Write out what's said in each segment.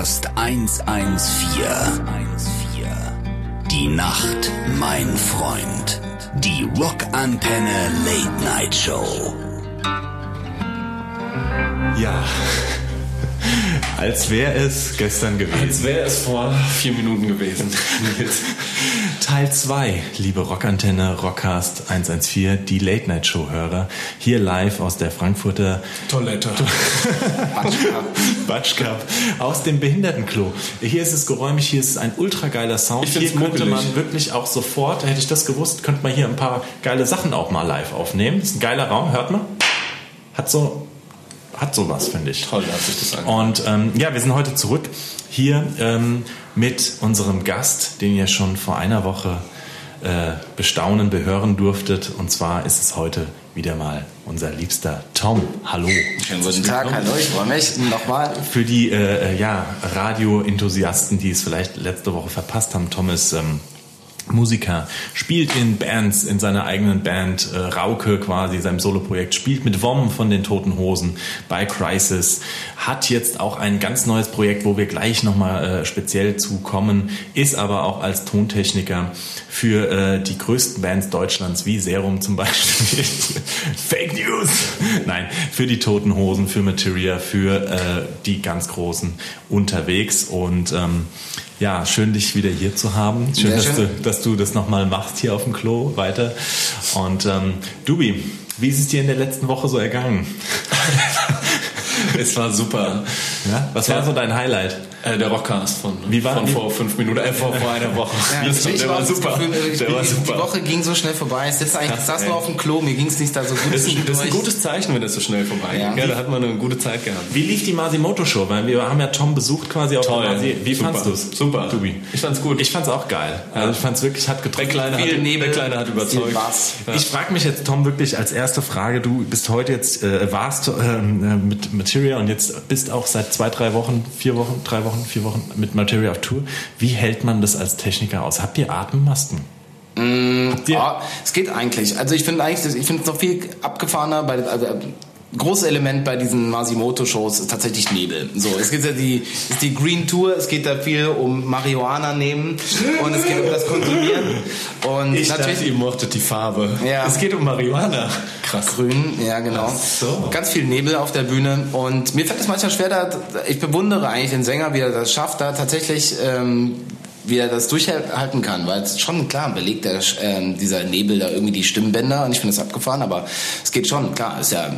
Rockcast 114. Die Nacht, mein Freund. Die Rockantenne Late Night Show. Ja, als wäre es gestern gewesen. Als wäre es vor vier Minuten gewesen. Teil 2, liebe Rockantenne, Rockcast 114, die Late Night Show Hörer, hier live aus der Frankfurter Toilette. Batsch Cup aus dem Behindertenklo. Hier ist es geräumig, hier ist ein ultra geiler Sound. Ich hier könnte muckelig. man wirklich auch sofort, hätte ich das gewusst, könnte man hier ein paar geile Sachen auch mal live aufnehmen. Das ist ein geiler Raum, hört man? Hat so, hat sowas, finde ich. Toll, hat sich das angehört. Und ähm, ja, wir sind heute zurück hier ähm, mit unserem Gast, den ihr schon vor einer Woche äh, bestaunen, behören durftet. Und zwar ist es heute wieder mal unser liebster Tom. Hallo. Schönen guten Tag, hallo, ich freue mich nochmal. Für die äh, ja, Radio-Enthusiasten, die es vielleicht letzte Woche verpasst haben, Tom ist ähm, Musiker, spielt in Bands, in seiner eigenen Band, äh, Rauke quasi, seinem Soloprojekt, spielt mit Wom von den Toten Hosen bei Crisis, hat jetzt auch ein ganz neues Projekt, wo wir gleich nochmal äh, speziell zukommen, ist aber auch als Tontechniker für äh, die größten Bands Deutschlands, wie Serum zum Beispiel, Fake News, nein, für die Toten Hosen, für Materia, für äh, die ganz Großen unterwegs und ähm, ja, schön dich wieder hier zu haben. Schön, dass, schön. Du, dass du das nochmal machst hier auf dem Klo weiter. Und ähm, Dubi, wie ist es dir in der letzten Woche so ergangen? Es war super. Ja? Was war so dein Highlight? Äh, der Rockcast von, Wie war- von wie- vor fünf Minuten, äh, vor, vor einer Woche. Ja, Das- ich der war das super. Gefühl, ich Der bin- war Die super. Woche ging so schnell vorbei. Ich sitze eigentlich, Krass, saß nur auf dem Klo, mir ging es nicht da so gut. Das ist, das ist ein gutes Zeichen, wenn es so schnell vorbei Ja. geht. Ja, da hat man eine gute Zeit gehabt. Wie lief die Masimoto Show? Weil wir haben ja Tom besucht quasi auf Toll. der Masi. Wie Super. fandst du es? Super. Dubi. Ich fand's gut. Ich fand's auch geil. Also ich fand's wirklich, hat der getroffen. Kleine, Viel hat, Nebel, der Kleine hat überzeugt. Ja. Ich frage mich jetzt, Tom, wirklich als erste Frage, du bist heute jetzt, äh, warst ähm, äh, mit Materia und jetzt bist auch seit zwei, drei Wochen, vier Wochen, drei Wochen, vier Wochen mit Materia auf Tour. Wie hält man das als Techniker aus? Habt ihr Atemmasken? Habt ihr? Ja, es geht eigentlich. Also ich finde eigentlich, ich finde es noch viel abgefahrener bei also, großes Element bei diesen Masimoto-Shows ist tatsächlich Nebel. So, es geht ja die, ist die Green Tour, es geht da viel um Marihuana nehmen und es geht um das Konsumieren. Und Ich natürlich dachte, ihr mochtet die Farbe. Ja. Es geht um Marihuana. Krass. Grün, ja genau. so. Ganz viel Nebel auf der Bühne und mir fällt es manchmal schwer, da, ich bewundere eigentlich den Sänger, wie er das schafft, da tatsächlich ähm, wie er das durchhalten kann, weil es schon klar belegt der, ähm, dieser Nebel da irgendwie die Stimmbänder und ich finde das abgefahren, aber es geht schon, klar, ist ja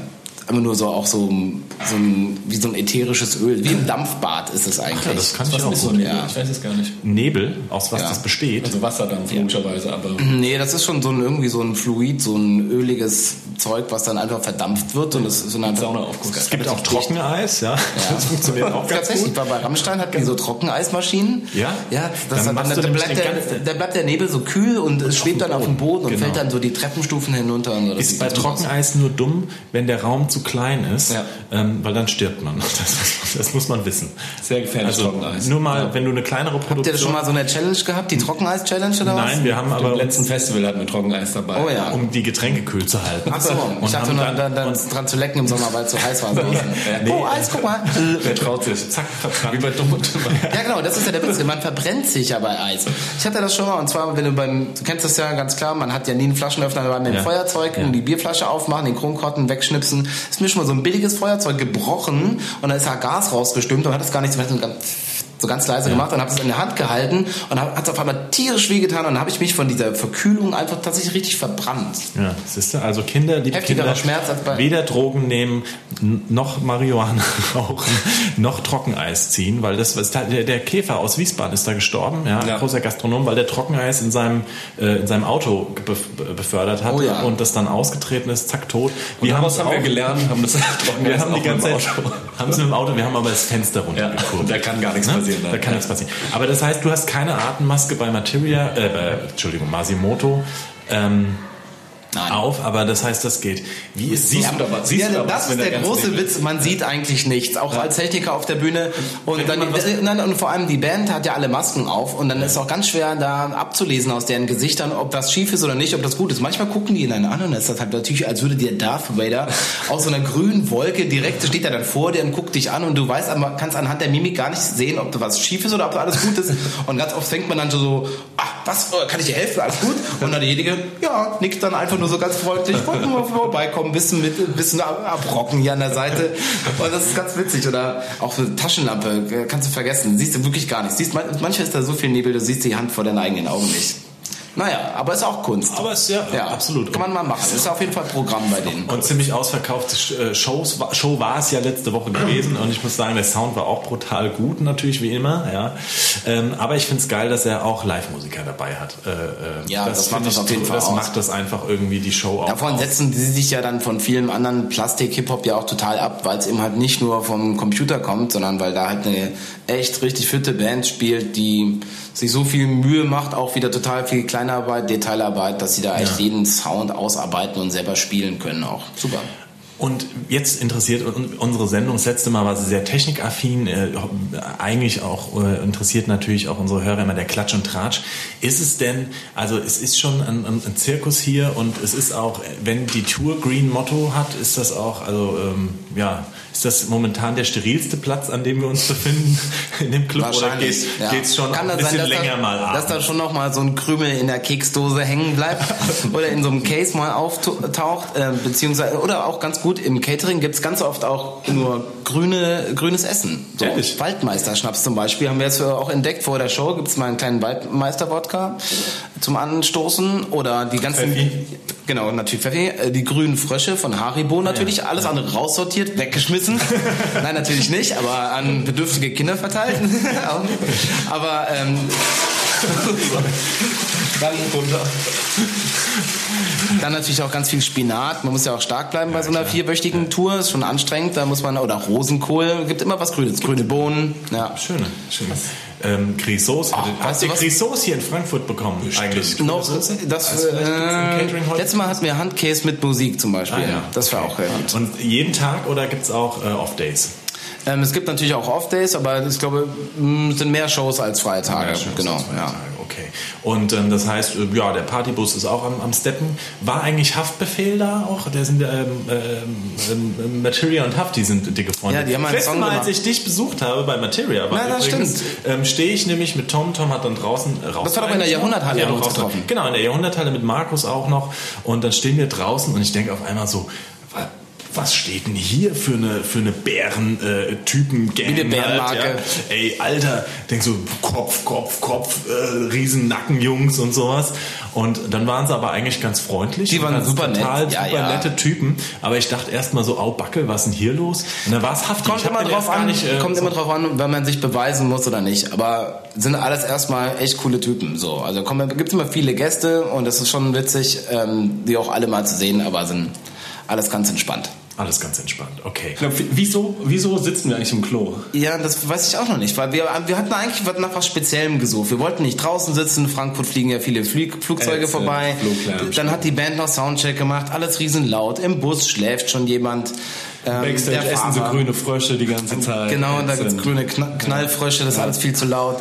immer nur so auch so, so ein, wie so ein ätherisches Öl, wie ein Dampfbad ist es eigentlich. ja, das kann ich auch so. Nebel? Ja. Ich weiß es gar nicht. Nebel, aus was Ja. das besteht. Also Wasserdampf, logischerweise, aber... Nee, das ist schon so ein irgendwie so ein Fluid, so ein öliges Zeug, was dann einfach verdampft wird und es ist so eine Saunaaufguss. es gibt auch Trockeneis, ja. Das funktioniert auch ganz Tatsächlich, gut. bei, Rammstein hatten die so Trockeneismaschinen. Ja? Ja, das Dann hat, dann, dann, nämlich bleibt der, da bleibt der Nebel so kühl und es schwebt dann auf dem Boden und Genau. fällt dann so die Treppenstufen hinunter. Und so. Ist bei. Trockeneis nur dumm, wenn der Raum zu klein ist, Ja. ähm, weil dann stirbt man. Das, das muss man wissen. Sehr gefährlich, Also Trockeneis. nur mal, Ja. wenn du eine kleinere Habt ihr Produktion... schon mal so eine Challenge gehabt, die Trockeneis-Challenge oder was? Nein, wir haben Auf aber letzten Festival hatten wir Trockeneis dabei. Oh ja. um die Getränke kühl zu halten. Ach so, ich dachte nur, dann- dann, dran zu lecken im Sommer, weil es so heiß war. Nee. Oh, Eis, guck mal. Wer traut sich? Zack, verbrannt. Wie bei Dumm und Dümmer. Ja, genau, das ist ja der Witz. Man verbrennt sich ja bei Eis. Ich hatte das schon mal, und zwar, wenn du beim, du kennst das ja ganz klar, man hat ja nie einen Flaschenöffner dabei mit dem Ja. Feuerzeug Ja. und die Bierflasche aufmachen, den Kronkorken wegschnipsen. Ist mir schon mal so ein billiges Feuerzeug gebrochen und da ist ja Gas rausgestimmt und hat es gar nicht so ganz, so ganz leise gemacht und habe es in der Hand gehalten und hat es auf einmal tierisch wehgetan und dann habe ich mich von dieser Verkühlung einfach tatsächlich richtig verbrannt. Ja, siehst du, also Kinder, liebe Heftigerer Kinder, Schmerz als bei- weder Drogen nehmen, noch Marihuana rauchen, noch Trockeneis ziehen, weil das was der, der Käfer aus Wiesbaden ist da gestorben, ja, Ja. großer Gastronom, weil der Trockeneis in seinem äh, in seinem Auto bef- befördert hat Oh ja. und das dann ausgetreten ist, zack tot. Und daraus haben's haben wir gelernt, haben das wir haben die ganze Zeit, Auto. haben es mit dem Auto, wir haben aber das Fenster runtergekurbelt. Ja, da kann gar nichts Ne? passieren. Da kann nichts passieren. Aber das heißt, du hast keine Atemmaske bei Materia, äh, bei, Entschuldigung, Masimoto. Ähm, Nein. auf, aber das heißt, das geht. Wie ist, siehst, du aber- siehst Ja, du aber, das wenn ist der der große Witz. Man sieht eigentlich nichts, auch als Techniker auf der Bühne. Und Wenn dann was- nein, und vor allem die Band hat ja alle Masken auf und dann ist es auch ganz schwer da abzulesen aus deren Gesichtern, ob das schief ist oder nicht, ob das gut ist. Manchmal gucken die ihn dann an und dann ist halt natürlich, als würde dir Darth Vader aus so einer grünen Wolke direkt steht er dann vor dir und guckt dich an und du weißt, aber kannst anhand der Mimik gar nicht sehen, ob da was schief ist oder ob da alles gut ist. Und ganz oft fängt man dann so, so ach, was, äh, kann ich dir helfen? Alles gut? Und dann derjenige, ja, nickt dann einfach nur so ganz freundlich, wollte nur vorbeikommen, bisschen mit, bisschen ab- abrocken hier an der Seite. Und das ist ganz witzig. Oder auch eine Taschenlampe, äh, kannst du vergessen, siehst du wirklich gar nichts. Siehst, man- manchmal ist da so viel Nebel, du siehst die Hand vor deinen eigenen Augen nicht. Naja, aber ist auch Kunst. Aber ist ja- absolut. Kann man mal machen. Ist auf jeden Fall Programm bei denen. Und ziemlich ausverkaufte äh, Shows, Show war es ja letzte Woche gewesen und ich muss sagen, der Sound war auch brutal gut, natürlich wie immer. Ja. Ähm, aber ich finde es geil, dass er auch Live-Musiker dabei hat. Äh, äh, Ja, das macht find das ich auf jeden. Fall Das aus. macht das einfach irgendwie die Show auch. Davon setzen sie sich ja dann von vielen anderen Plastik-Hip-Hop ja auch total ab, weil es eben halt nicht nur vom Computer kommt, sondern weil da halt eine echt richtig fitte Band spielt, die sich so viel Mühe macht, auch wieder total viel Kleinarbeit, Detailarbeit, dass sie da echt Ja. jeden Sound ausarbeiten und selber spielen können auch. Super. Und jetzt interessiert un- unsere Sendung, das letzte Mal war sie sehr technikaffin, äh, eigentlich auch äh, interessiert natürlich auch unsere Hörer immer der Klatsch und Tratsch. Ist es denn, also es ist schon ein, ein, ein Zirkus hier und es ist auch, wenn die Tour Green Motto hat, ist das auch, also ähm, ja, ist das momentan der sterilste Platz, an dem wir uns befinden in dem Club oder geht ja. geht's schon Kann ein das bisschen sein, dass länger da, mal ab? Dass da schon noch mal so ein Krümel in der Keksdose hängen bleibt oder in so einem Case mal auftaucht, äh, beziehungsweise oder auch ganz gut im Catering gibt's ganz oft auch nur grüne, grünes Essen. So Ehrlich? Waldmeister-Schnaps zum Beispiel haben wir jetzt auch entdeckt vor der Show. Gibt's mal einen kleinen Waldmeister-Wodka zum Anstoßen oder die ganzen Pfeffi? Genau, natürlich Pfeffi. Äh, Die grünen Frösche von Haribo natürlich. Alles andere raussortiert, weggeschmissen. Nein, natürlich nicht, aber an bedürftige Kinder verteilt. Aber ähm, dann. Dann natürlich auch ganz viel Spinat. Man muss ja auch stark bleiben bei so einer vierwöchigen Tour. Ist schon anstrengend. Da muss man oder Rosenkohl. Gibt immer was Grünes. Grüne Bohnen. Ja. Schöne, schöne. Ähm, Ach, habt weißt du? Grisauce hier in Frankfurt bekommen? Eigentlich. Noch, das, im äh, letztes Mal hatten wir Handkäse mit Musik zum Beispiel. Ah, ja. Das war auch sehr gut. Und jeden Tag oder gibt es auch äh, Off-Days? Ähm, es gibt natürlich auch Off-Days, aber ich glaube, mh, es sind mehr Shows als freie Tage. genau, ja. Okay. Und ähm, das heißt, äh, ja, der Partybus ist auch am, am Steppen. War eigentlich Haftbefehl da auch? Der sind ähm, ähm, ähm, Materia und Haft, die sind dicke Freunde. Ja, die haben einen Letztes Song Mal, gemacht. als ich dich besucht habe bei Materia, war Na, das übrigens, ähm, stehe ich nämlich mit Tom. Tom hat dann draußen äh, raus. Das war doch in der Jahrhunderthalle, ja, getroffen. Genau, in der Jahrhunderthalle mit Markus auch noch. Und dann stehen wir draußen und ich denke auf einmal so, was steht denn hier für eine für eine Bären-Typen-Gang? Wie eine Bärenmarke. Halt, ja? Ey, Alter, denk so, Kopf, Kopf, Kopf, äh, riesen Nackenjungs und sowas. Und dann waren sie aber eigentlich ganz freundlich. Die waren super nett. total Ja, super ja. nette Typen. Aber ich dachte erst mal so, au Backe, was ist denn hier los? Und dann war es haftig. Kommt immer drauf an, nicht, äh, kommt so- immer drauf an, wenn man sich beweisen muss oder nicht. Aber sind alles erstmal echt coole Typen. So, also gibt immer viele Gäste und das ist schon witzig, ähm, die auch alle mal zu sehen, aber sind alles ganz entspannt. Alles ganz entspannt, okay. Glaub, wieso, wieso sitzen wir eigentlich im Klo? Ja, das weiß ich auch noch nicht, weil wir, wir hatten eigentlich nach was Speziellem gesucht. Wir wollten nicht draußen sitzen, in Frankfurt fliegen ja viele Flug, Flugzeuge Ätzend, vorbei. Dann hat die Band noch Soundcheck gemacht, alles riesen laut. Im Bus schläft schon jemand. Ähm, Backstage der essen sie Fahrer. grüne Frösche die ganze Zeit. Genau, und da Ätzend. gibt's grüne Kna Knallfrösche, das ist alles viel zu laut.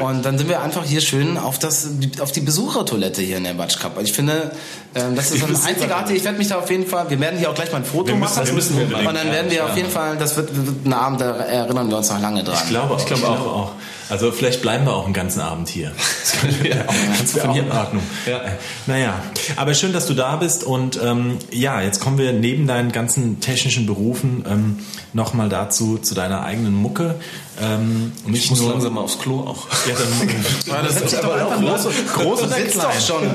Und dann sind wir einfach hier schön auf, das, auf die Besuchertoilette hier in der Batsch Cup. Ich finde, ähm, das ist ein einzigartig. Ich werde mich da auf jeden Fall, wir werden hier auch gleich mal ein Foto Wir müssen- machen. das müssen wir und dann werden wir auf jeden Fall, das wird, wird ein Abend, da erinnern wir uns noch lange dran. Ich glaube, ich glaube auch. auch. Also vielleicht bleiben wir auch einen ganzen Abend hier. Das wir ganz von hier in Ordnung. Ja. Naja, aber schön, dass du da bist und ähm, ja, jetzt kommen wir neben deinen ganzen technischen Berufen ähm, nochmal dazu, zu deiner eigenen Mucke. Ähm, nicht Ich muss nur, langsam mal aufs Klo auch. Ja, dann, Ja, das ist aber auch groß, groß oder klein? schon.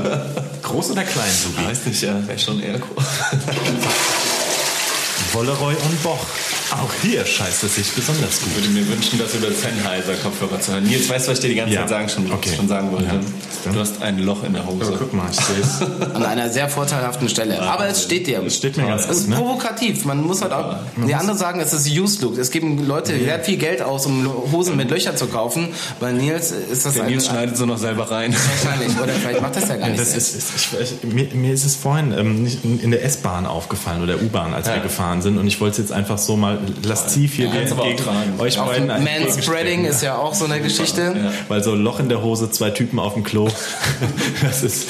Groß oder klein, Subi? Weiß nicht, ja, wäre schon eher cool. Wolleroy und Boch. Auch hier scheißt es sich besonders Ich gut. würde mir wünschen, das über Sennheiser-Kopfhörer zu hören. Nils, weißt du, was ich dir die ganze Ja. Zeit sagen, schon, Okay. schon sagen wollte? Ja. Du hast ein Loch in der Hose. Aber guck mal, ich sehe es. An einer sehr vorteilhaften Stelle. Aber es steht dir. Es steht mir ganz Es gut, ist ne? provokativ. Man muss halt auch. Die anderen sagen, es ist Used Look. Es geben Leute sehr viel Geld aus, um Hosen mit Löchern zu kaufen. Bei Nils ist das Der ein- Nils schneidet so noch selber rein. wahrscheinlich. Oder vielleicht macht das ja gar nicht. Das ist, ist, ich, ich, mir, mir ist es vorhin ähm, nicht in der S-Bahn aufgefallen oder U-Bahn, als wir Ja. gefahren sind. Und ich wollte es jetzt einfach so mal lasziv hier auch entgegen euch Auch beiden Manspreading ist ja auch so eine Geschichte. Weil so Loch in der Hose, zwei Typen auf dem Klo, das ist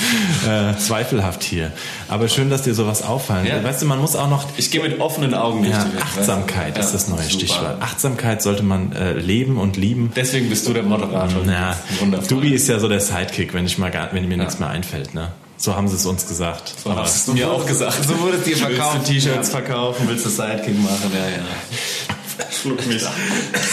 äh, zweifelhaft hier. Aber schön, dass dir sowas auffallen. Ja. Weißt du, man muss auch noch Ich gehe mit offenen Augen durch ja, die Welt, weißt du? Achtsamkeit ist Ja, das neue super. Stichwort. Achtsamkeit sollte man äh, leben und lieben. Deswegen bist du der Moderator. Wundervoll. Dubi ist ja so der Sidekick, wenn ich mal gar, wenn mir nichts mehr einfällt, ne? So haben sie es uns gesagt. So hast du mir auch gesagt. So wurde es dir verkauft. Willst du T-Shirts verkaufen? Willst du Sidekick machen? Ja, ja. Schluck mich.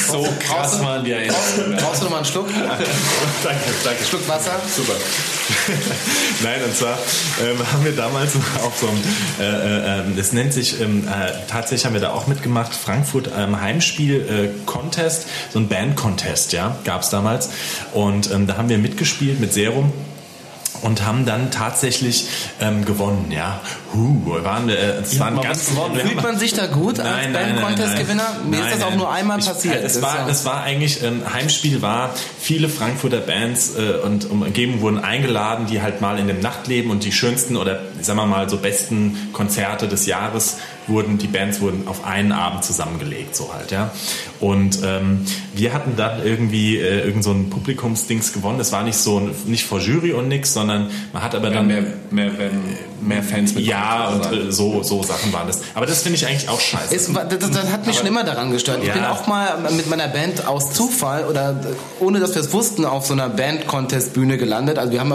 So krass waren die Erinnerungen. Brauchst du noch mal einen Schluck? danke, danke. Schluck Wasser? Super. Nein, und zwar ähm, haben wir damals auf so einem, äh, äh, ähm, das nennt sich, ähm, äh, tatsächlich haben wir da auch mitgemacht, Frankfurt ähm, Heimspiel äh, Contest, so ein Band-Contest, ja, gab es damals. Und ähm, da haben wir mitgespielt mit Serum und haben dann tatsächlich ähm, gewonnen, ja. Huh, waren, äh, es waren mal ganz gewonnen. Fühlt man sich da gut als Nein, nein, nein, Band-Contest-Gewinner? nein. Mir ist Nein, das auch nur einmal Ich- passiert. Es war, ist ja- es war eigentlich, ähm, Heimspiel war, viele Frankfurter Bands äh, und umgeben wurden eingeladen, die halt mal in dem Nachtleben und die schönsten oder sagen wir mal so besten Konzerte des Jahres wurden, die Bands wurden auf einen Abend zusammengelegt, so halt, ja. Und ähm, wir hatten dann irgendwie äh, irgend so ein Publikumsdings gewonnen. Es war nicht so, nicht vor Jury und nix, sondern man hat aber Dann mehr, mehr, mehr, mehr Fans mit ja, und äh, so, so Sachen waren das. Aber das finde ich eigentlich auch scheiße. War- das, das hat mich schon immer daran gestört. Ich Ja. bin auch mal mit meiner Band aus Zufall oder ohne dass wir es wussten auf so einer Band-Contest-Bühne gelandet. Also wir haben,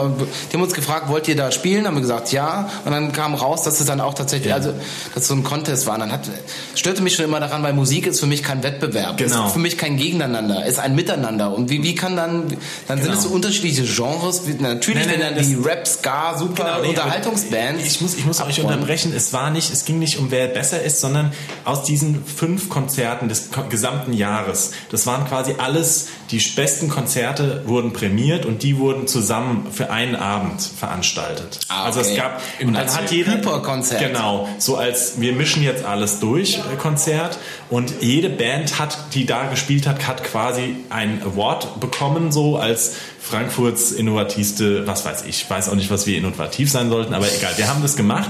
die haben uns gefragt, wollt ihr da spielen? Haben wir gesagt, ja. Und dann kam raus, dass es dann auch tatsächlich, also dass es so ein Contest war. Und dann hat, störte mich schon immer daran, weil Musik ist für mich kein Wettbewerb, Genau. ist für mich kein Gegeneinander, ist ein Miteinander. Und wie, wie kann dann, dann sind Genau. es so unterschiedliche Genres. Natürlich, Nein, nein, wenn dann die Rap, Ska, super Genau, nee, Unterhaltungsbands. Aber Ich muss, ich muss euch unterbrechen. Es war nicht, es ging nicht um wer besser ist, sondern aus diesen fünf Konzerten des gesamten Jahres. Das waren quasi alles, die besten Konzerte wurden prämiert und die wurden zusammen für einen Abend veranstaltet. Ah, Also es okay. gab, Im und dann hat jeder, Hyperkonzert. genau, so als wir mischen jetzt alles durch äh, Konzert und jede Band hat, die da gespielt hat, hat quasi ein Award bekommen, so als Frankfurts innovativste, was weiß ich, weiß auch nicht, was wir innovativ sein sollten, aber egal, wir haben das gemacht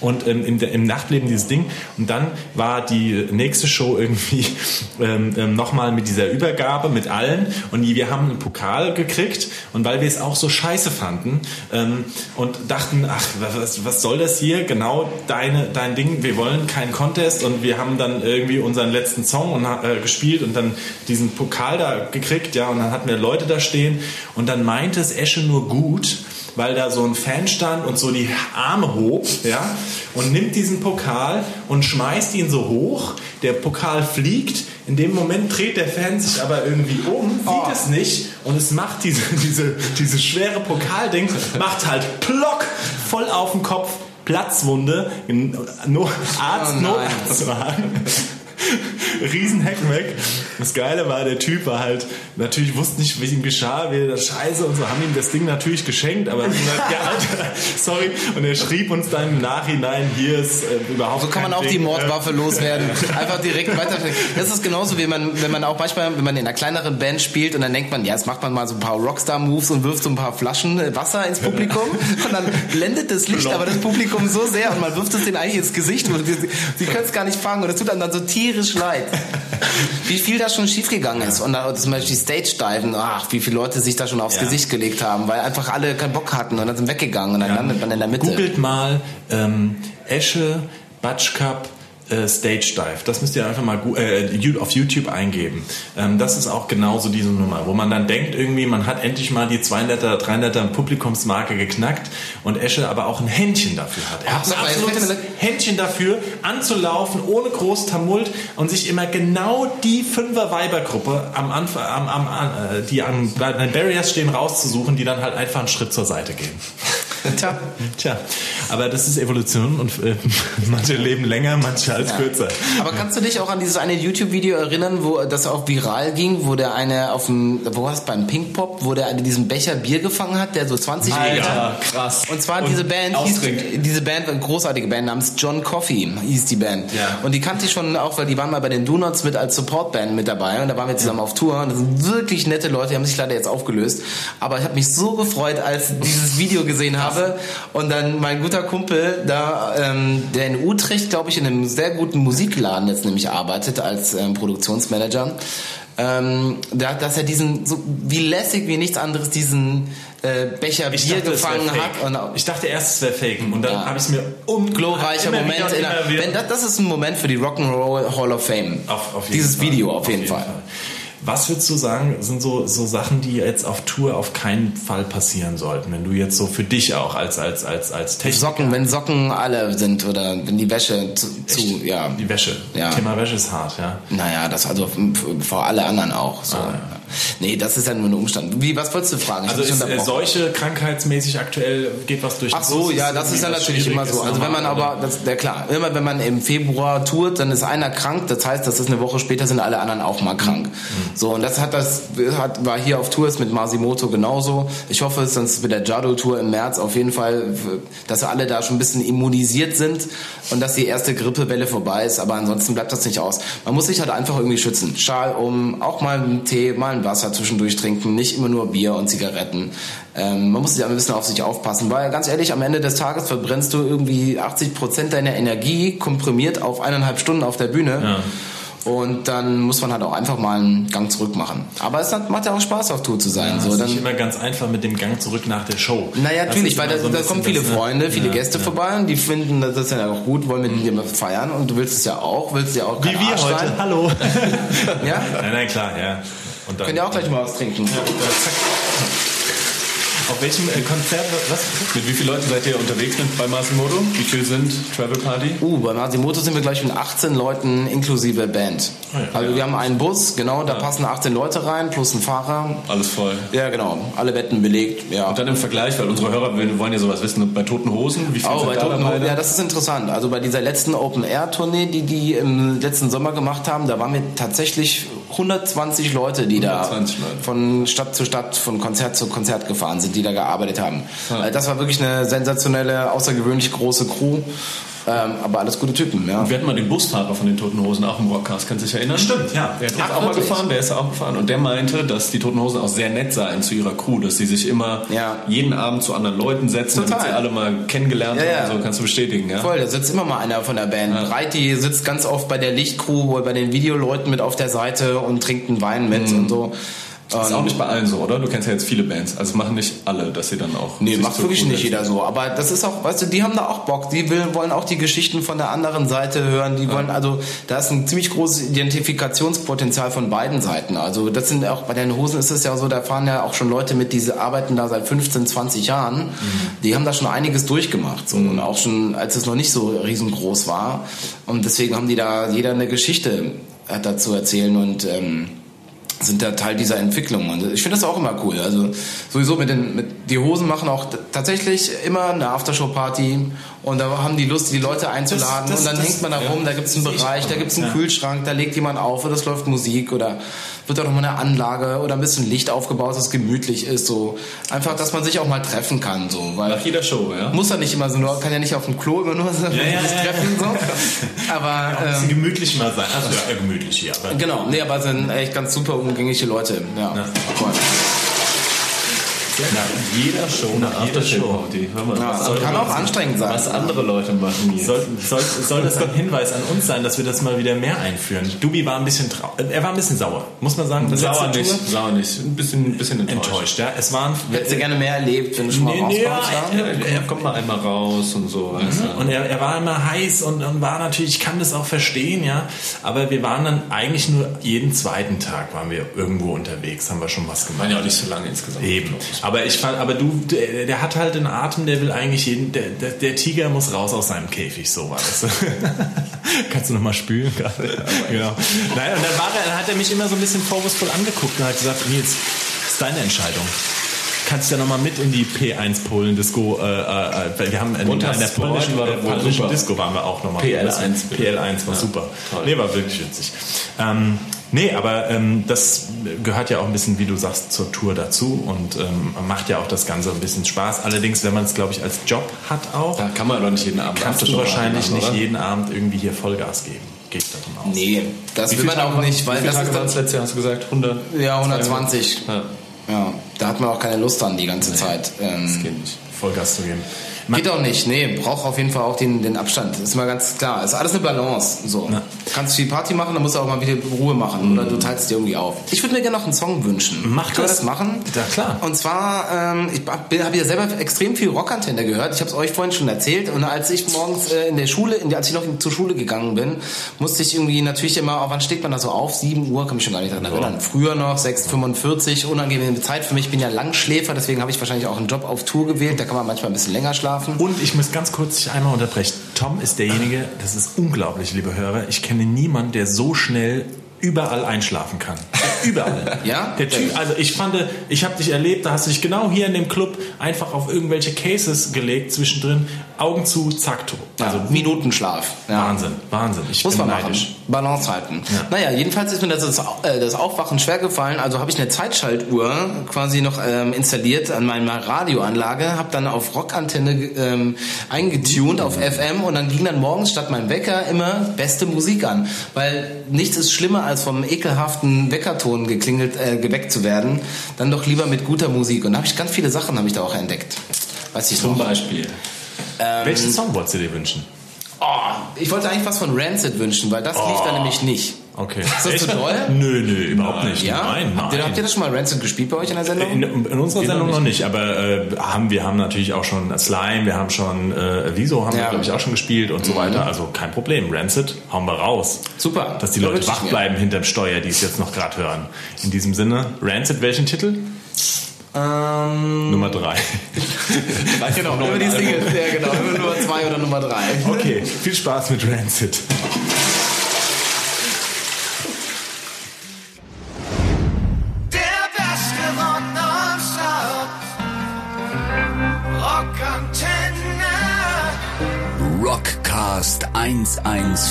und ähm, im, im Nachtleben dieses Ding und dann war die nächste Show irgendwie ähm, ähm, nochmal mit dieser Übergabe mit allen und die, wir haben einen Pokal gekriegt und weil wir es auch so scheiße fanden ähm, und dachten, ach, was, was soll das hier, genau deine, dein Ding, wir wollen keinen Contest und wir haben dann irgendwie unseren letzten Song und, äh, gespielt und dann diesen Pokal da gekriegt, ja, und dann hatten wir Leute da stehen und dann meinte es Esche nur gut, weil da so ein Fan stand und so die Arme hob, ja, und nimmt diesen Pokal und schmeißt ihn so hoch. Der Pokal fliegt. In dem Moment dreht der Fan sich aber irgendwie um, sieht es nicht und es macht diese, diese, diese schwere Pokalding, macht halt plock voll auf den Kopf. Platzwunde, no, Arzt, Oh nein. Riesen Heckmeck. Das Geile war, der Typ war halt, natürlich wusste nicht, wie ihm geschah, wie das Scheiße und so, haben ihm das Ding natürlich geschenkt, aber gesagt, ja, Alter, sorry. Und er schrieb uns dann im Nachhinein, hier ist äh, überhaupt So kann man auch Ding, die äh, Mordwaffe loswerden. Einfach direkt weiter. Das ist genauso, wie man, wenn man auch manchmal, wenn man in einer kleineren Band spielt und dann denkt man, ja, jetzt macht man mal so ein paar Rockstar-Moves und wirft so ein paar Flaschen äh, Wasser ins Publikum und dann blendet das Licht aber das Publikum so sehr und man wirft es denen eigentlich ins Gesicht und sie, sie können es gar nicht fangen und es tut einem dann so tierisch leid. Wie viel da schon schiefgegangen ist und da, zum Beispiel Stage-Diven, ach, wie viele Leute sich da schon aufs Ja. Gesicht gelegt haben, weil einfach alle keinen Bock hatten und dann sind weggegangen und dann landet man in der Mitte. Googelt mal ähm, Esche, Batsch Cup, äh, Stage Dive. Das müsst ihr einfach mal äh, auf YouTube eingeben. Ähm, das ist auch genauso diese Nummer, wo man dann denkt irgendwie, man hat endlich mal die 200er, 300er Publikumsmarke geknackt und Esche aber auch ein Händchen dafür hat. Er hat ein absolutes Händchen dafür, anzulaufen, ohne groß Tumult und sich immer genau die Fünfer-Weibergruppe am Anfang, am, am, äh, die an den Barriers stehen, rauszusuchen, die dann halt einfach einen Schritt zur Seite gehen. Tja. Tja, aber das ist Evolution und äh, manche leben länger, manche als ja. kürzer. Aber kannst du dich auch an dieses eine YouTube-Video erinnern, wo das auch viral ging, wo der eine auf dem, wo war es beim Pinkpop, wo der diesen Becher Bier gefangen hat, der so 20 Meter. Ja, krass. Und zwar und diese Band hieß, diese Band, eine großartige Band namens John Coffee hieß die Band. Ja. Und die kannte ich schon auch, weil die waren mal bei den Donuts mit als Supportband mit dabei und da waren wir zusammen auf Tour und das sind wirklich nette Leute, die haben sich leider jetzt aufgelöst. Aber ich habe mich so gefreut, als dieses Video gesehen habe und dann mein guter Kumpel da, ähm, der in Utrecht, glaube ich, in einem sehr guten Musikladen jetzt nämlich arbeitet als ähm, Produktionsmanager, ähm, da, dass er diesen, so wie lässig wie nichts anderes, diesen äh, Becher ich Bier dachte, gefangen hat. Und, ich dachte erst, es wäre Fake und dann ja. habe ich es mir um glorreicher Moment. Der, wenn das, das ist ein Moment für die Rock'n'Roll Hall of Fame. Auf, auf Dieses Fall. Video auf, auf jeden, jeden Fall. Fall. Was würdest du sagen, sind so, so Sachen, die jetzt auf Tour auf keinen Fall passieren sollten, wenn du jetzt so für dich auch als, als, als, als Techniker... Socken, wenn Socken alle sind oder wenn die Wäsche zu, zu ja. Die Wäsche. Ja. Thema Wäsche ist hart, ja. Naja, das also vor alle anderen auch. So. Ah, ja. Nee, das ist ja nur ein Umstand. Wie, was wolltest du fragen? Ich also ist äh, Seuche krankheitsmäßig aktuell geht was durch Ach so, ja, das ist ja natürlich immer so. Also wenn man aber, das, ja klar, immer wenn man im Februar tourt, dann ist einer krank, das heißt, das ist eine Woche später sind alle anderen auch mal krank. Mhm. So, und das hat das, hat, war hier auf Tours mit Masimoto genauso. Ich hoffe, es ist mit der Jado-Tour im März auf jeden Fall, dass alle da schon ein bisschen immunisiert sind und dass die erste Grippewelle vorbei ist, aber ansonsten bleibt das nicht aus. Man muss sich halt einfach irgendwie schützen. Schal um, auch mal einen Tee, mal ein Wasser zwischendurch trinken, nicht immer nur Bier und Zigaretten. Ähm, man muss sich ein bisschen auf sich aufpassen, weil ganz ehrlich, am Ende des Tages verbrennst du irgendwie 80 Prozent deiner Energie komprimiert auf eineinhalb Stunden auf der Bühne. Ja. Und dann muss man halt auch einfach mal einen Gang zurück machen. Aber es macht ja auch Spaß, auf Tour zu sein. Ja, so, ist dann, nicht immer ganz einfach mit dem Gang zurück nach der Show. Naja, natürlich, weil da, so da kommen viele das, Freunde, viele ja, Gäste ja. vorbei und die finden das ist ja auch gut, wollen mit mhm. dir feiern und du willst es ja auch, willst ja auch Wie wir heute, sein. hallo. ja? Nein, nein, klar, ja. Und dann, Könnt ihr auch gleich mal was trinken. Ja, zack. Auf welchem äh, Konzert, was? Mit wie vielen Leuten seid ihr unterwegs bei Masimoto? Wie viele sind Travel Party? Uh, bei Masimoto sind wir gleich mit 18 Leuten inklusive Band. Oh ja, also ja. wir haben einen Bus, genau, da ja. passen 18 Leute rein, plus ein Fahrer. Alles voll. Ja, genau. Alle Betten belegt, ja. Und dann im Vergleich, weil unsere Hörer wollen ja sowas wissen, bei Toten Hosen, wie viele oh, bei Toten Hosen, ja, das ist interessant. Also bei dieser letzten Open-Air-Tournee, die die im letzten Sommer gemacht haben, da waren wir tatsächlich 120 Leute, die 120 da Leute. von Stadt zu Stadt, von Konzert zu Konzert gefahren sind, die da gearbeitet haben. Ja. Äh, das war wirklich eine sensationelle, außergewöhnlich große Crew. Ähm, aber alles gute Typen, ja. Und wir hatten mal den Busfahrer von den Toten Hosen auch im Rockcast, kannst du dich erinnern? Stimmt, ja. Der ist Ach, auch mal gefahren, der ist auch gefahren. Und der meinte, dass die Toten Hosen auch sehr nett seien zu ihrer Crew, dass sie sich immer ja. jeden Abend zu anderen Leuten setzen, Total. damit sie alle mal kennengelernt ja, haben. Ja. So kannst du bestätigen, ja? Voll, da sitzt immer mal einer von der Band. Ja. Breiti sitzt ganz oft bei der Lichtcrew, bei den Videoleuten mit auf der Seite und trinkt einen Wein mit mhm. und so. Das ist auch nicht bei allen so, oder? Du kennst ja jetzt viele Bands. Also machen nicht alle, dass sie dann auch. Nee, macht wirklich nicht jeder so. Aber das ist auch, weißt du, die haben da auch Bock. Die will, wollen auch die Geschichten von der anderen Seite hören. Die wollen, also, da ist ein ziemlich großes Identifikationspotenzial von beiden Seiten. Also, das sind auch, bei den Hosen ist es ja so, da fahren ja auch schon Leute mit, die arbeiten da seit 15, 20 Jahren. Mhm. Die haben da schon einiges durchgemacht. So. Mhm. Und auch schon, als es noch nicht so riesengroß war. Und deswegen haben die da jeder eine Geschichte äh, dazu erzählen und, ähm, sind da Teil dieser Entwicklung. Und ich finde das auch immer cool. Also sowieso mit den, mit, die Hosen machen auch tatsächlich immer eine Aftershow-Party und da haben die Lust, die Leute einzuladen das, das, und dann hängt man da rum, ja, da gibt es einen Bereich, da gibt es einen ja. Kühlschrank, da legt jemand auf oder es läuft Musik oder wird da nochmal eine Anlage oder ein bisschen Licht aufgebaut, dass es gemütlich ist. So einfach, dass man sich auch mal treffen kann. So, weil Nach jeder Show, ja. Muss ja nicht immer so, nur kann ja nicht auf dem Klo immer nur so ja, treffen. So. Aber ja, ein bisschen ähm, gemütlich mal sein. Also ja, gemütlich hier. Aber genau, nee, aber sind echt ganz super umgängliche Leute. Ja, ja. Cool. Nach jeder Show eine Aftershow-Party. Ja, soll kann auch anstrengend sein. Was andere Leute machen jetzt. Soll, soll, soll das ein Hinweis an uns sein, dass wir das mal wieder mehr einführen? Dubi war ein bisschen trau er war ein bisschen sauer, muss man sagen. Sauer nicht, Tour. sauer nicht. Ein bisschen, ein bisschen enttäuscht. enttäuscht ja. es waren, Hättest du gerne mehr erlebt, wenn du schon mal nee, ja, er, er, kommt mal einmal raus und so. Mhm. Und er, er war immer heiß und, und war natürlich, ich kann das auch verstehen, ja. Aber wir waren dann eigentlich nur jeden zweiten Tag waren wir irgendwo unterwegs, haben wir schon was gemacht. Waren ja auch nicht so lange insgesamt. Eben. Aber ich fand, aber du, der, der, hat halt einen Atem, der will eigentlich jeden, der, der, der Tiger muss raus aus seinem Käfig, so war das. Kannst du nochmal spülen gerade? genau. Nein, und dann, war er, dann hat er mich immer so ein bisschen vorwurfsvoll angeguckt und hat gesagt, Nils, das ist deine Entscheidung. kannst ja nochmal mit in die P1 Polen Disco, äh, äh, wir haben in, in der polnischen, war polnischen Disco waren wir auch nochmal. PL1. PL1 war ja, super. Toll. Nee, war wirklich witzig. Ähm, Nee, aber ähm, das gehört ja auch ein bisschen, wie du sagst, zur Tour dazu und ähm, macht ja auch das Ganze ein bisschen Spaß. Allerdings, wenn man es, glaube ich, als Job hat auch. Da kann man doch nicht jeden Abend. Kannst du wahrscheinlich nicht jeden Abend irgendwie hier Vollgas geben. Geht davon aus. Nee, das wie will man auch nicht, weil wie das Tage ist das letzte Jahr, hast du gesagt? 100? Ja, 120. Ja. ja. da hat man auch keine Lust dran die ganze nee, Zeit. Ähm, das geht nicht. Vollgas zu geben. Geht auch nicht, nee, braucht auf jeden Fall auch den, den Abstand. Das ist mal ganz klar. Ist alles eine Balance. So. Ja. Kannst viel Party machen, dann musst du auch mal wieder Ruhe machen. Mhm. Oder du teilst dir irgendwie auf. Ich würde mir gerne noch einen Song wünschen. Mach Können das. das machen? Ja, klar. Und zwar, ähm, ich habe ja selber extrem viel Rockantenne gehört. Ich habe es euch vorhin schon erzählt. Und als ich morgens äh, in der Schule, in der, als ich noch zur Schule gegangen bin, musste ich irgendwie natürlich immer, oh, wann steht man da so auf? 7 Uhr, kann mich schon gar nicht daran erinnern. Ja. Früher noch, 6.45 unangenehme Zeit für mich. Ich bin ja Langschläfer, deswegen habe ich wahrscheinlich auch einen Job auf Tour gewählt. Da kann man manchmal ein bisschen länger schlafen. Und ich muss ganz kurz dich einmal unterbrechen. Tom ist derjenige, das ist unglaublich, liebe Hörer. Ich kenne niemanden, der so schnell überall einschlafen kann. Überall. ja? Der Typ, also ich fand, ich habe dich erlebt, da hast du dich genau hier in dem Club einfach auf irgendwelche Cases gelegt zwischendrin, Augen zu, zack, tot. Also ja, Minutenschlaf. Ja. Wahnsinn, Wahnsinn. Ich Muss man neidisch. machen. Balance halten. Ja. Naja, jedenfalls ist mir das, das Aufwachen schwer gefallen. Also habe ich eine Zeitschaltuhr quasi noch ähm, installiert an meiner Radioanlage, habe dann auf Rockantenne ähm, eingetunt auf FM und dann ging dann morgens statt meinem Wecker immer beste Musik an. Weil nichts ist schlimmer als vom ekelhaften Weckerton geklingelt, äh, geweckt zu werden. Dann doch lieber mit guter Musik. Und da habe ich ganz viele Sachen habe ich da auch entdeckt. Weiß ich Zum noch. Beispiel. Ähm, Welchen Song wolltest du dir wünschen? Oh, ich wollte eigentlich was von Rancid wünschen, weil das oh. lief da nämlich nicht. Okay. Ist das zu doll? Nö, nö, überhaupt nicht. Ja? Nein, nein. Habt, ihr, habt ihr das schon mal Rancid gespielt bei euch in der Sendung? In, in unserer Geht Sendung noch nicht, aber äh, haben, wir haben natürlich auch schon Slime, wir haben schon äh, Wieso haben ja. wir, glaube ich, auch schon gespielt und mhm. so weiter. Also kein Problem. Rancid hauen wir raus. Super. Dass die Leute wach bleiben hinterm Steuer, die es jetzt noch gerade hören. In diesem Sinne, Rancid, welchen Titel? Ähm, Nummer 3. genau, über die Singles, ja genau, Nummer 2 oder Nummer 3. Okay, viel Spaß mit Rancid. Rockcast 114.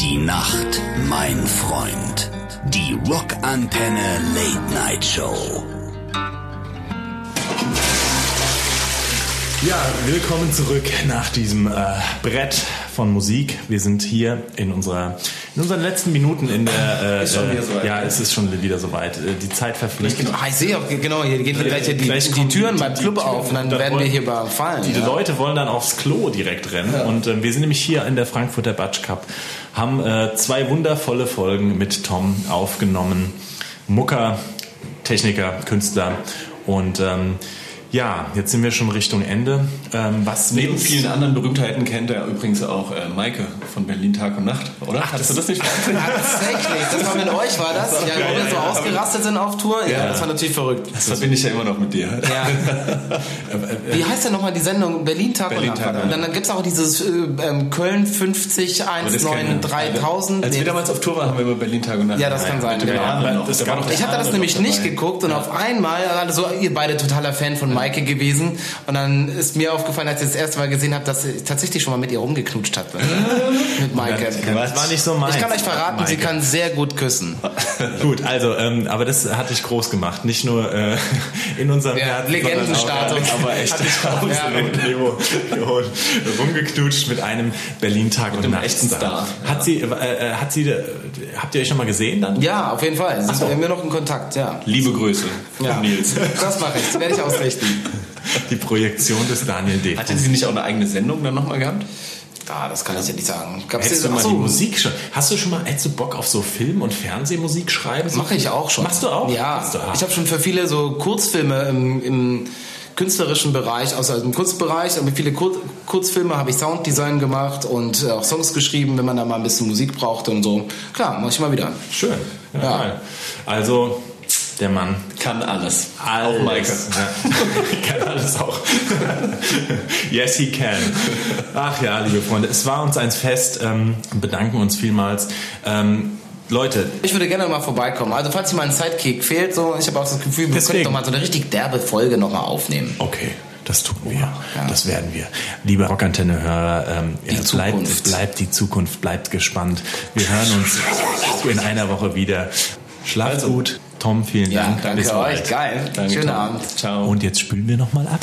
Die Nacht, mein Freund. Die Rockantenne Late Night Show. Ja, willkommen zurück nach diesem äh, Brett von Musik. Wir sind hier in unserer in unseren letzten Minuten in der äh, ist schon wieder soweit. ja, es ist schon wieder soweit. Äh, die Zeit verfliegt. Genau, ich sehe auch genau, hier gehen gleich die, gleich die Türen beim Club auf und dann werden wir hier überfallen. Die ja. Leute wollen dann aufs Klo direkt rennen ja. und äh, wir sind nämlich hier in der Frankfurter Batsch Cup, haben äh, zwei wundervolle Folgen mit Tom aufgenommen. Mucker, Techniker, Künstler und ähm, ja, jetzt sind wir schon Richtung Ende. Ähm, was Neben vielen anderen Berühmtheiten kennt er übrigens auch äh, Maike von Berlin Tag und Nacht, oder? Ach, Hattest du das nicht Tatsächlich, das war mit euch, war das? Das ja, wo wir so ausgerastet sind auf Tour. Ja, ja, das war natürlich verrückt. Das verbinde ich ja immer noch mit dir. Ja. Wie heißt denn nochmal die Sendung? Berlin Tag Berlin und Nacht. Tag, und dann, gibt es auch dieses äh, ähm, Köln 50 19 3000. Als nee, wir damals auf Tour waren, haben wir immer Berlin Tag und Nacht. Ja, das kann sein. Genau. Das ich hatte das nämlich nicht geguckt und auf einmal, also ihr beide totaler Fan von Maike gewesen. Und dann ist mir aufgefallen, als ich das erste Mal gesehen habe, dass ich tatsächlich schon mal mit ihr rumgeknutscht hat. mit Maike. Das war nicht so meins. Ich kann euch verraten, Maike. sie kann sehr gut küssen. gut, also, ähm, aber das hatte ich groß gemacht. Nicht nur äh, in unserem ja, Herzen, Legendenstatus. aber echt raus ja. rumgeknutscht mit einem Berlin-Tag und einem echten Star. Hat sie, äh, äh, hat sie, äh, habt ihr euch schon mal gesehen dann? Ja, auf jeden Fall. Sind so. wir haben noch in Kontakt, ja. Liebe Grüße ja. Nils. Das mache ich, das werde ich ausrichten. Die Projektion des Daniel D. Hatte sie nicht auch eine eigene Sendung dann nochmal gehabt? Ah, das kann ich ja nicht sagen. Gab's Hättest du mal so. die Musik schon? Hast du schon mal, hättest du Bock auf so Film- und Fernsehmusik schreiben? Mache ich auch schon. Machst du auch? Ja. Du ich habe schon für viele so Kurzfilme im, im künstlerischen Bereich, also im Kunstbereich, aber viele Kur Kurzfilme habe ich Sounddesign gemacht und äh, auch Songs geschrieben, wenn man da mal ein bisschen Musik brauchte und so. Klar, mache ich mal wieder. Schön. Ja, ja. Also der Mann kann alles. alles. Auch Maike. Ja. kann alles auch. yes, he can. Ach ja, liebe Freunde, es war uns ein Fest. Ähm, bedanken uns vielmals. Ähm, Leute. Ich würde gerne mal vorbeikommen. Also falls hier mal ein Sidekick fehlt, so, ich habe auch das Gefühl, wir Deswegen. könnten doch mal so eine richtig derbe Folge nochmal aufnehmen. Okay. Das tun wir. Ja. Das werden wir. Liebe Rockantenne-Hörer, ähm, die bleibt, bleibt die Zukunft, bleibt gespannt. Wir hören uns in einer Woche wieder. Schlaft also. gut. Tom, vielen ja, Dank. Danke Bis euch. Geil. Danke, Schönen Tom. Abend. Ciao. Und jetzt spülen wir nochmal ab.